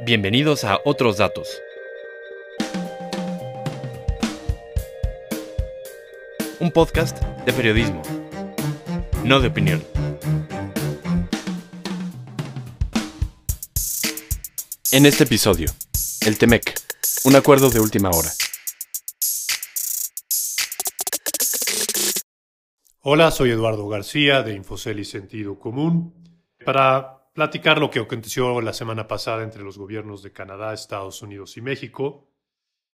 Bienvenidos a Otros Datos. Un podcast de periodismo, no de opinión. En este episodio, el TEMEC, un acuerdo de última hora. Hola, soy Eduardo García de Infocel y Sentido Común. Para platicar lo que aconteció la semana pasada entre los gobiernos de Canadá, Estados Unidos y México,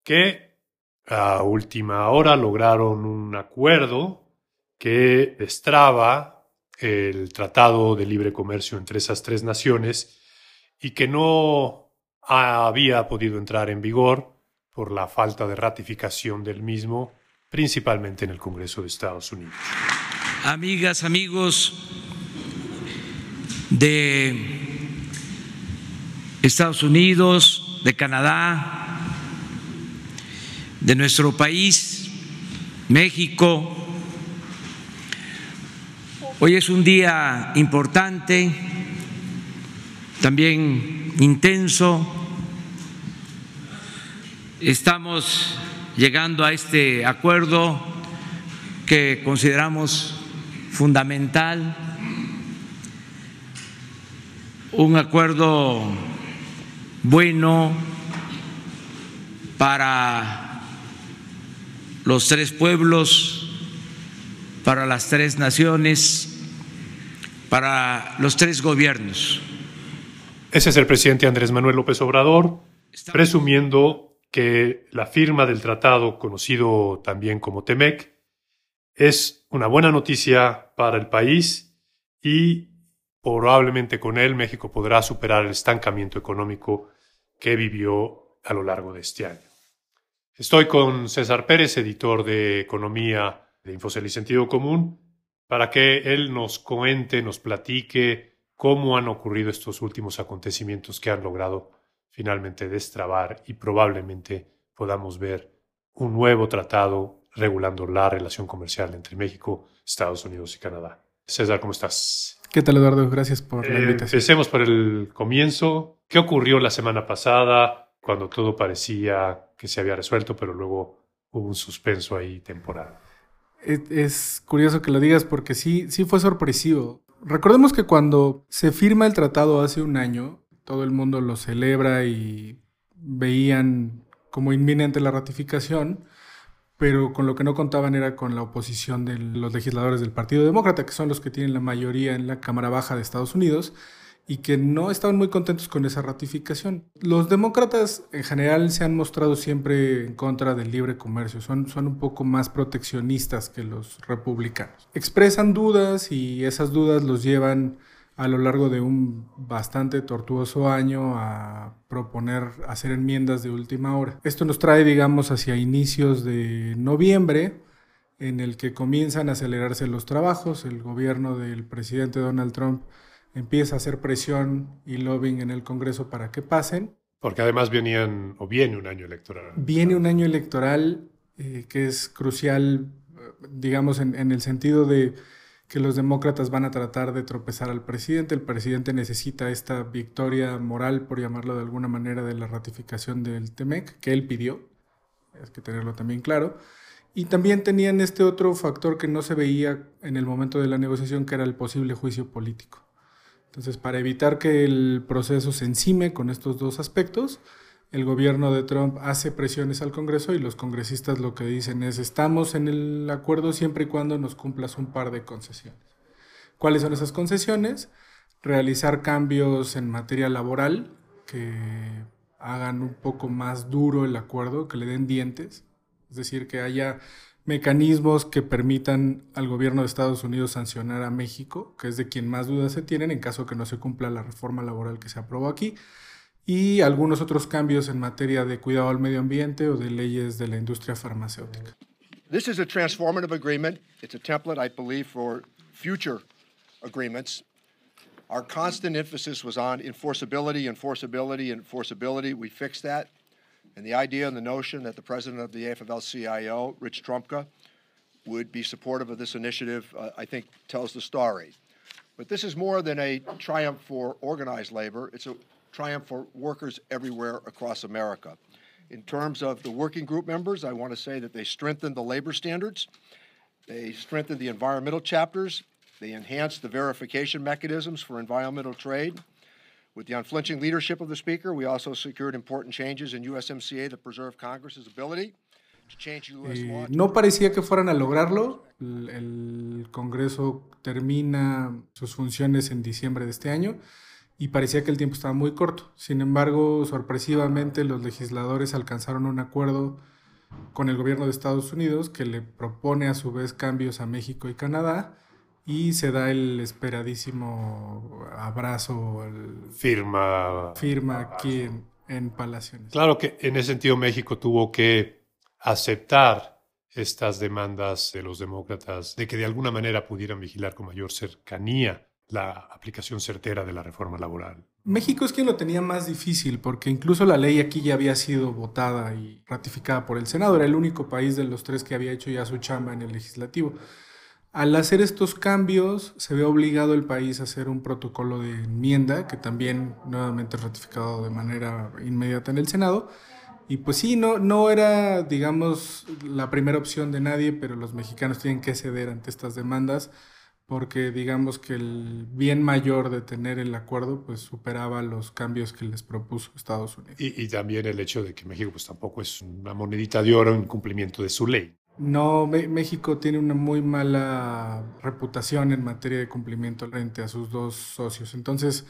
que a última hora lograron un acuerdo que destraba el Tratado de Libre Comercio entre esas tres naciones y que no había podido entrar en vigor por la falta de ratificación del mismo principalmente en el Congreso de Estados Unidos. Amigas, amigos de Estados Unidos, de Canadá, de nuestro país, México, hoy es un día importante, también intenso. Estamos llegando a este acuerdo que consideramos fundamental, un acuerdo bueno para los tres pueblos, para las tres naciones, para los tres gobiernos. Ese es el presidente Andrés Manuel López Obrador, presumiendo que la firma del tratado, conocido también como TEMEC, es una buena noticia para el país y probablemente con él México podrá superar el estancamiento económico que vivió a lo largo de este año. Estoy con César Pérez, editor de Economía de Infocel y Sentido Común, para que él nos comente, nos platique cómo han ocurrido estos últimos acontecimientos que han logrado finalmente destrabar y probablemente podamos ver un nuevo tratado regulando la relación comercial entre México, Estados Unidos y Canadá. César, ¿cómo estás? ¿Qué tal, Eduardo? Gracias por la Eh, invitación. empecemos por el comienzo. ¿Qué ocurrió la semana pasada cuando todo parecía que se había resuelto, pero luego hubo un suspenso ahí temporal? Es, es curioso que lo digas porque sí, sí fue sorpresivo. Recordemos que cuando se firma el tratado hace un año, todo el mundo lo celebra y veían como inminente la ratificación, pero con lo que no contaban era con la oposición de los legisladores del Partido Demócrata, que son los que tienen la mayoría en la Cámara Baja de Estados Unidos, y que no estaban muy contentos con esa ratificación. Los demócratas en general se han mostrado siempre en contra del libre comercio, son, son un poco más proteccionistas que los republicanos. Expresan dudas y esas dudas los llevan a lo largo de un bastante tortuoso año a proponer hacer enmiendas de última hora. Esto nos trae, digamos, hacia inicios de noviembre, en el que comienzan a acelerarse los trabajos. El gobierno del presidente Donald Trump empieza a hacer presión y lobbying en el Congreso para que pasen. Porque además venían, o viene un año electoral. Viene un año electoral eh, que es crucial, eh, digamos, en, en el sentido de que los demócratas van a tratar de tropezar al presidente. El presidente necesita esta victoria moral, por llamarlo de alguna manera, de la ratificación del TEMEC, que él pidió. Hay que tenerlo también claro. Y también tenían este otro factor que no se veía en el momento de la negociación, que era el posible juicio político. Entonces, para evitar que el proceso se encime con estos dos aspectos, el gobierno de Trump hace presiones al Congreso y los congresistas lo que dicen es estamos en el acuerdo siempre y cuando nos cumplas un par de concesiones. ¿Cuáles son esas concesiones? Realizar cambios en materia laboral que hagan un poco más duro el acuerdo, que le den dientes, es decir, que haya mecanismos que permitan al gobierno de Estados Unidos sancionar a México, que es de quien más dudas se tienen en caso que no se cumpla la reforma laboral que se aprobó aquí y algunos otros cambios en materia de cuidado al medio ambiente o de leyes de la industria farmacéutica. This is a transformative agreement. It's a template, I believe, for future agreements. Our constant emphasis was on enforceability, enforceability, enforceability. We fixed that. And the idea and the notion that the president of the AFL-CIO, Rich Trumpka, would be supportive of this initiative, uh, I think tells the story. But this is more than a triumph for organized labor. It's a triumph for workers everywhere across America. In terms of the working group members, I want to say that they strengthened the labor standards, they strengthened the environmental chapters, they enhanced the verification mechanisms for environmental trade. With the unflinching leadership of the Speaker, we also secured important changes in USMCA that preserve Congress's ability to change U.S. law. Eh, no parecía que fueran a lograrlo. El Congreso termina sus funciones en diciembre de este año y parecía que el tiempo estaba muy corto. Sin embargo, sorpresivamente los legisladores alcanzaron un acuerdo con el gobierno de Estados Unidos que le propone a su vez cambios a México y Canadá y se da el esperadísimo abrazo, el Firma. firma aquí en, en Palacio. Claro que en ese sentido México tuvo que aceptar estas demandas de los demócratas de que de alguna manera pudieran vigilar con mayor cercanía la aplicación certera de la reforma laboral. México es quien lo tenía más difícil porque incluso la ley aquí ya había sido votada y ratificada por el Senado. Era el único país de los tres que había hecho ya su chamba en el legislativo. Al hacer estos cambios, se ve obligado el país a hacer un protocolo de enmienda que también nuevamente ratificado de manera inmediata en el Senado. Y pues sí, no, no era, digamos, la primera opción de nadie, pero los mexicanos tienen que ceder ante estas demandas porque digamos que el bien mayor de tener el acuerdo pues superaba los cambios que les propuso Estados Unidos. Y, y también el hecho de que México pues tampoco es una monedita de oro en cumplimiento de su ley. No, México tiene una muy mala reputación en materia de cumplimiento frente a sus dos socios. Entonces,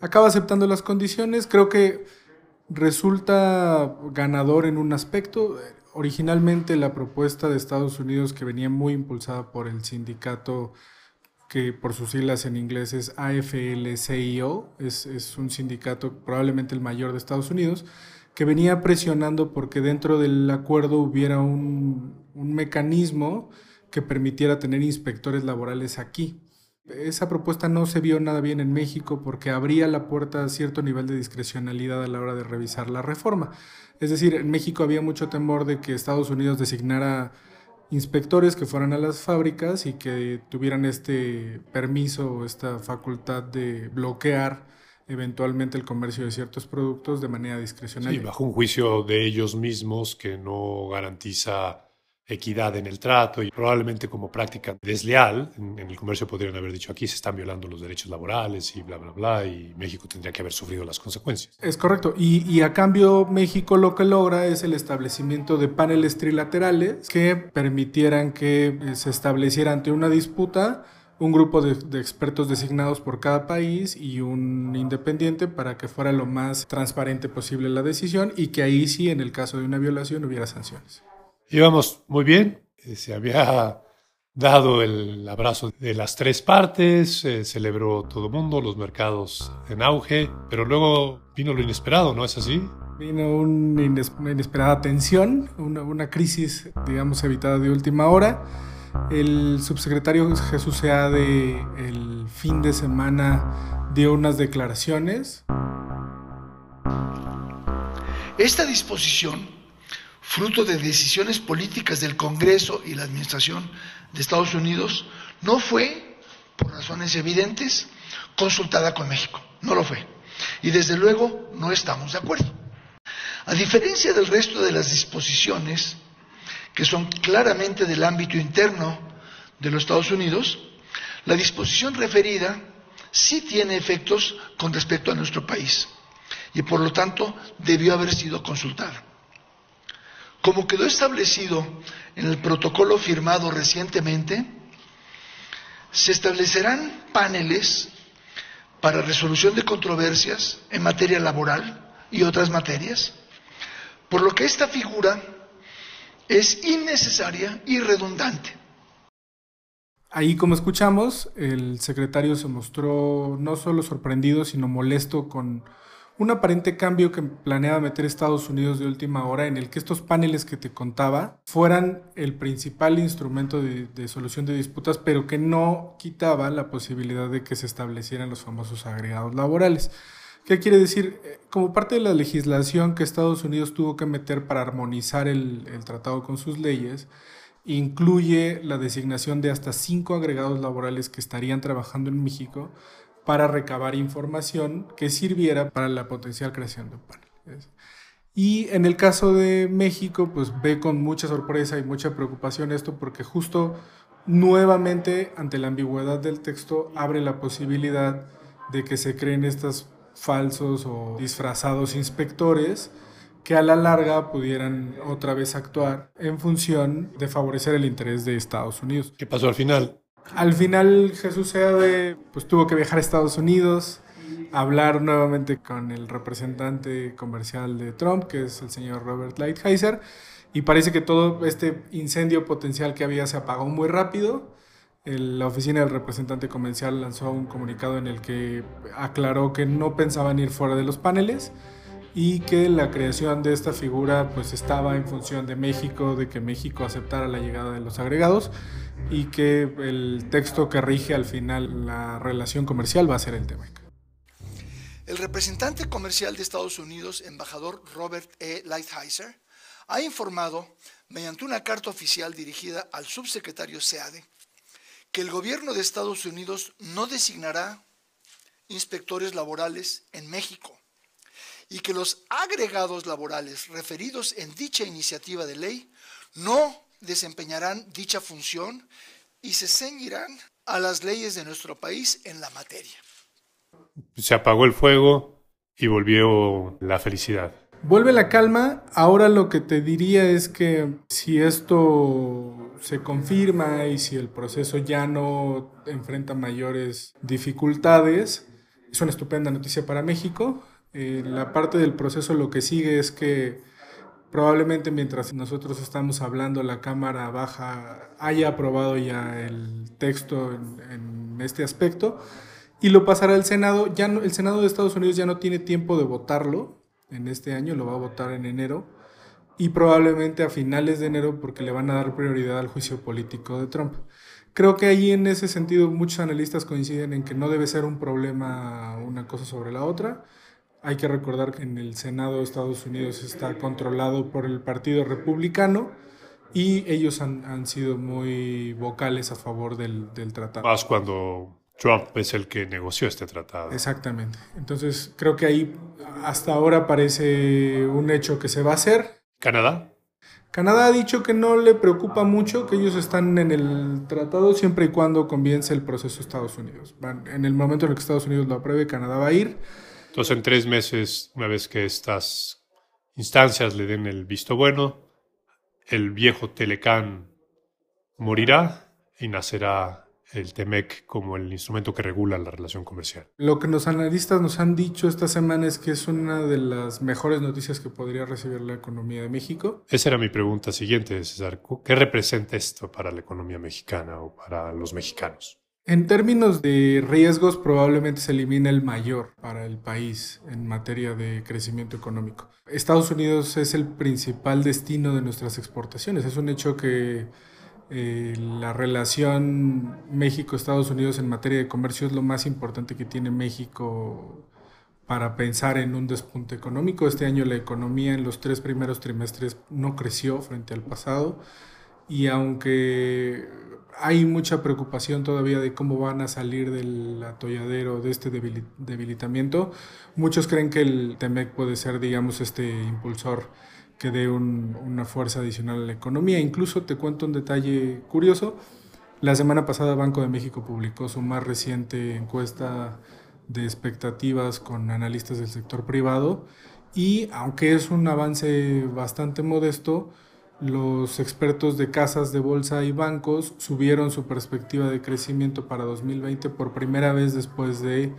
acaba aceptando las condiciones. Creo que resulta ganador en un aspecto. Originalmente la propuesta de Estados Unidos, que venía muy impulsada por el sindicato, que por sus siglas en inglés es AFL-CIO, es, es un sindicato probablemente el mayor de Estados Unidos, que venía presionando porque dentro del acuerdo hubiera un, un mecanismo que permitiera tener inspectores laborales aquí. Esa propuesta no se vio nada bien en México porque abría la puerta a cierto nivel de discrecionalidad a la hora de revisar la reforma. Es decir, en México había mucho temor de que Estados Unidos designara inspectores que fueran a las fábricas y que tuvieran este permiso esta facultad de bloquear eventualmente el comercio de ciertos productos de manera Sí, discrecional. bajo un juicio de ellos mismos que no garantiza equidad en el trato y probablemente como práctica desleal en, el comercio podrían haber dicho aquí se están violando los derechos laborales y bla, bla, bla, y México tendría que haber sufrido las consecuencias. Es correcto. Y, y a cambio México lo que logra es el establecimiento de paneles trilaterales que permitieran que eh, se estableciera ante una disputa un grupo de, de expertos designados por cada país y un independiente para que fuera lo más transparente posible la decisión y que ahí sí, en el caso de una violación, hubiera sanciones. Íbamos muy bien, eh, se había dado el abrazo de las tres partes, eh, celebró todo el mundo, los mercados en auge, pero luego vino lo inesperado, ¿no es así? Vino un ines- una inesperada tensión, una, una crisis, digamos, evitada de última hora. El subsecretario Jesús Seade el fin de semana dio unas declaraciones. Esta disposición, fruto de decisiones políticas del Congreso y la Administración de Estados Unidos, no fue, por razones evidentes, consultada con México. No lo fue. Y desde luego no estamos de acuerdo. A diferencia del resto de las disposiciones, que son claramente del ámbito interno de los Estados Unidos, la disposición referida sí tiene efectos con respecto a nuestro país y por lo tanto debió haber sido consultada. Como quedó establecido en el protocolo firmado recientemente, se establecerán paneles para resolución de controversias en materia laboral y otras materias, por lo que esta figura es innecesaria y redundante. Ahí, como escuchamos, el secretario se mostró no solo sorprendido, sino molesto con un aparente cambio que planeaba meter Estados Unidos de última hora en el que estos paneles que te contaba fueran el principal instrumento de, solución de disputas, pero que no quitaba la posibilidad de que se establecieran los famosos agregados laborales. ¿Qué quiere decir? Eh, Como parte de la legislación que Estados Unidos tuvo que meter para armonizar el tratado con sus leyes, incluye la designación de hasta cinco agregados laborales que estarían trabajando en México para recabar información que sirviera para la potencial creación de un panel. Y en el caso de México, pues ve con mucha sorpresa y mucha preocupación esto porque justo nuevamente ante la ambigüedad del texto abre la posibilidad de que se creen estos falsos o disfrazados inspectores que a la larga pudieran otra vez actuar en función de favorecer el interés de Estados Unidos. ¿Qué pasó al final? Al final Jesús Seade pues tuvo que viajar a Estados Unidos, hablar nuevamente con el representante comercial de Trump, que es el señor Robert Lighthizer, y parece que todo este incendio potencial que había se apagó muy rápido. La oficina del representante comercial lanzó un comunicado en el que aclaró que no pensaban ir fuera de los paneles, y que la creación de esta figura pues estaba en función de México, de que México aceptara la llegada de los agregados y que el texto que rige al final la relación comercial va a ser el TEMEC. El representante comercial de Estados Unidos, embajador Robert E. Lighthizer, ha informado, mediante una carta oficial dirigida al subsecretario SEADE, que el gobierno de Estados Unidos no designará inspectores laborales en México y que los agregados laborales referidos en dicha iniciativa de ley no desempeñarán dicha función y se ceñirán a las leyes de nuestro país en la materia. Se apagó el fuego y volvió la felicidad. Vuelve la calma. Ahora lo que te diría es que si esto se confirma y si el proceso ya no enfrenta mayores dificultades, es una estupenda noticia para México. Eh, la parte del proceso lo que sigue es que probablemente mientras nosotros estamos hablando la Cámara Baja haya aprobado ya el texto en, este aspecto y lo pasará al Senado. Ya el Senado de Estados Unidos ya no tiene tiempo de votarlo en este año, lo va a votar en enero y probablemente a finales de enero porque le van a dar prioridad al juicio político de Trump. Creo que ahí en ese sentido muchos analistas coinciden en que no debe ser un problema una cosa sobre la otra hay que recordar que en el Senado de Estados Unidos está controlado por el Partido Republicano y ellos han, sido muy vocales a favor del, tratado. Más cuando Trump es el que negoció este tratado. Exactamente. Entonces creo que ahí hasta ahora parece un hecho que se va a hacer. ¿Canadá? Canadá ha dicho que no le preocupa mucho, que ellos están en el tratado siempre y cuando convience el proceso de Estados Unidos. En el momento en el que Estados Unidos lo apruebe, Canadá va a ir. Entonces, en tres meses, una vez que estas instancias le den el visto bueno, el viejo Telecán morirá y nacerá el TEMEC como el instrumento que regula la relación comercial. Lo que los analistas nos han dicho esta semana es que es una de las mejores noticias que podría recibir la economía de México. Esa era mi pregunta siguiente, César. ¿Qué representa esto para la economía mexicana o para los mexicanos? En términos de riesgos, probablemente se elimina el mayor para el país en materia de crecimiento económico. Estados Unidos es el principal destino de nuestras exportaciones. Es un hecho que eh, la relación México-Estados Unidos en materia de comercio es lo más importante que tiene México para pensar en un despunte económico. Este año la economía en los tres primeros trimestres no creció frente al pasado y aunque hay mucha preocupación todavía de cómo van a salir del atolladero de este debilitamiento. Muchos creen que el TEMEC puede ser, digamos, este impulsor que dé una fuerza adicional a la economía. Incluso te cuento un detalle curioso. La semana pasada Banco de México publicó su más reciente encuesta de expectativas con analistas del sector privado y aunque es un avance bastante modesto, los expertos de casas de bolsa y bancos subieron su perspectiva de crecimiento para 2020 por primera vez después de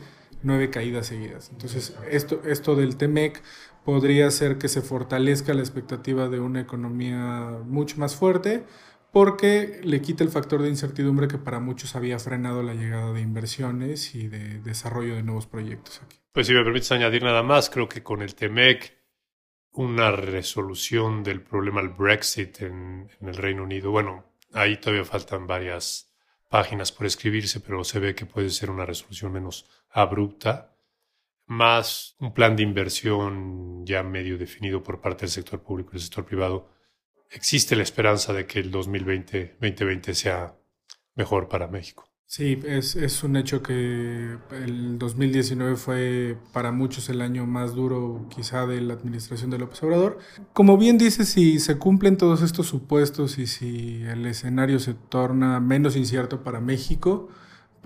nueve caídas seguidas. Entonces, esto, esto del TEMEC podría hacer que se fortalezca la expectativa de una economía mucho más fuerte porque le quita el factor de incertidumbre que para muchos había frenado la llegada de inversiones y de desarrollo de nuevos proyectos aquí. Pues si me permites añadir nada más, creo que con el TEMEC una resolución del problema del Brexit en, el Reino Unido. Bueno, ahí todavía faltan varias páginas por escribirse, pero se ve que puede ser una resolución menos abrupta, más un plan de inversión ya medio definido por parte del sector público y del sector privado, existe la esperanza de que el 2020, 2020 sea mejor para México. Sí, es, es, un hecho que el 2019 fue para muchos el año más duro quizá de la administración de López Obrador. Como bien dice, si se cumplen todos estos supuestos y si el escenario se torna menos incierto para México,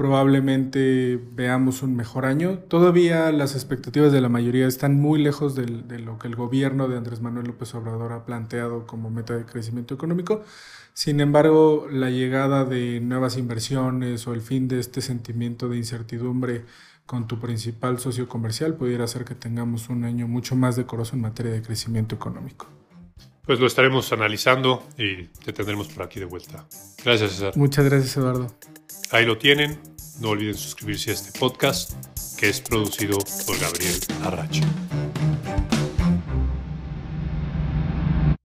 probablemente veamos un mejor año. Todavía las expectativas de la mayoría están muy lejos de, de lo que el gobierno de Andrés Manuel López Obrador ha planteado como meta de crecimiento económico. Sin embargo, la llegada de nuevas inversiones o el fin de este sentimiento de incertidumbre con tu principal socio comercial pudiera hacer que tengamos un año mucho más decoroso en materia de crecimiento económico. Pues lo estaremos analizando y te tendremos por aquí de vuelta. Gracias, César. Muchas gracias, Eduardo. Ahí lo tienen. No olviden suscribirse a este podcast que es producido por Gabriel Arracho.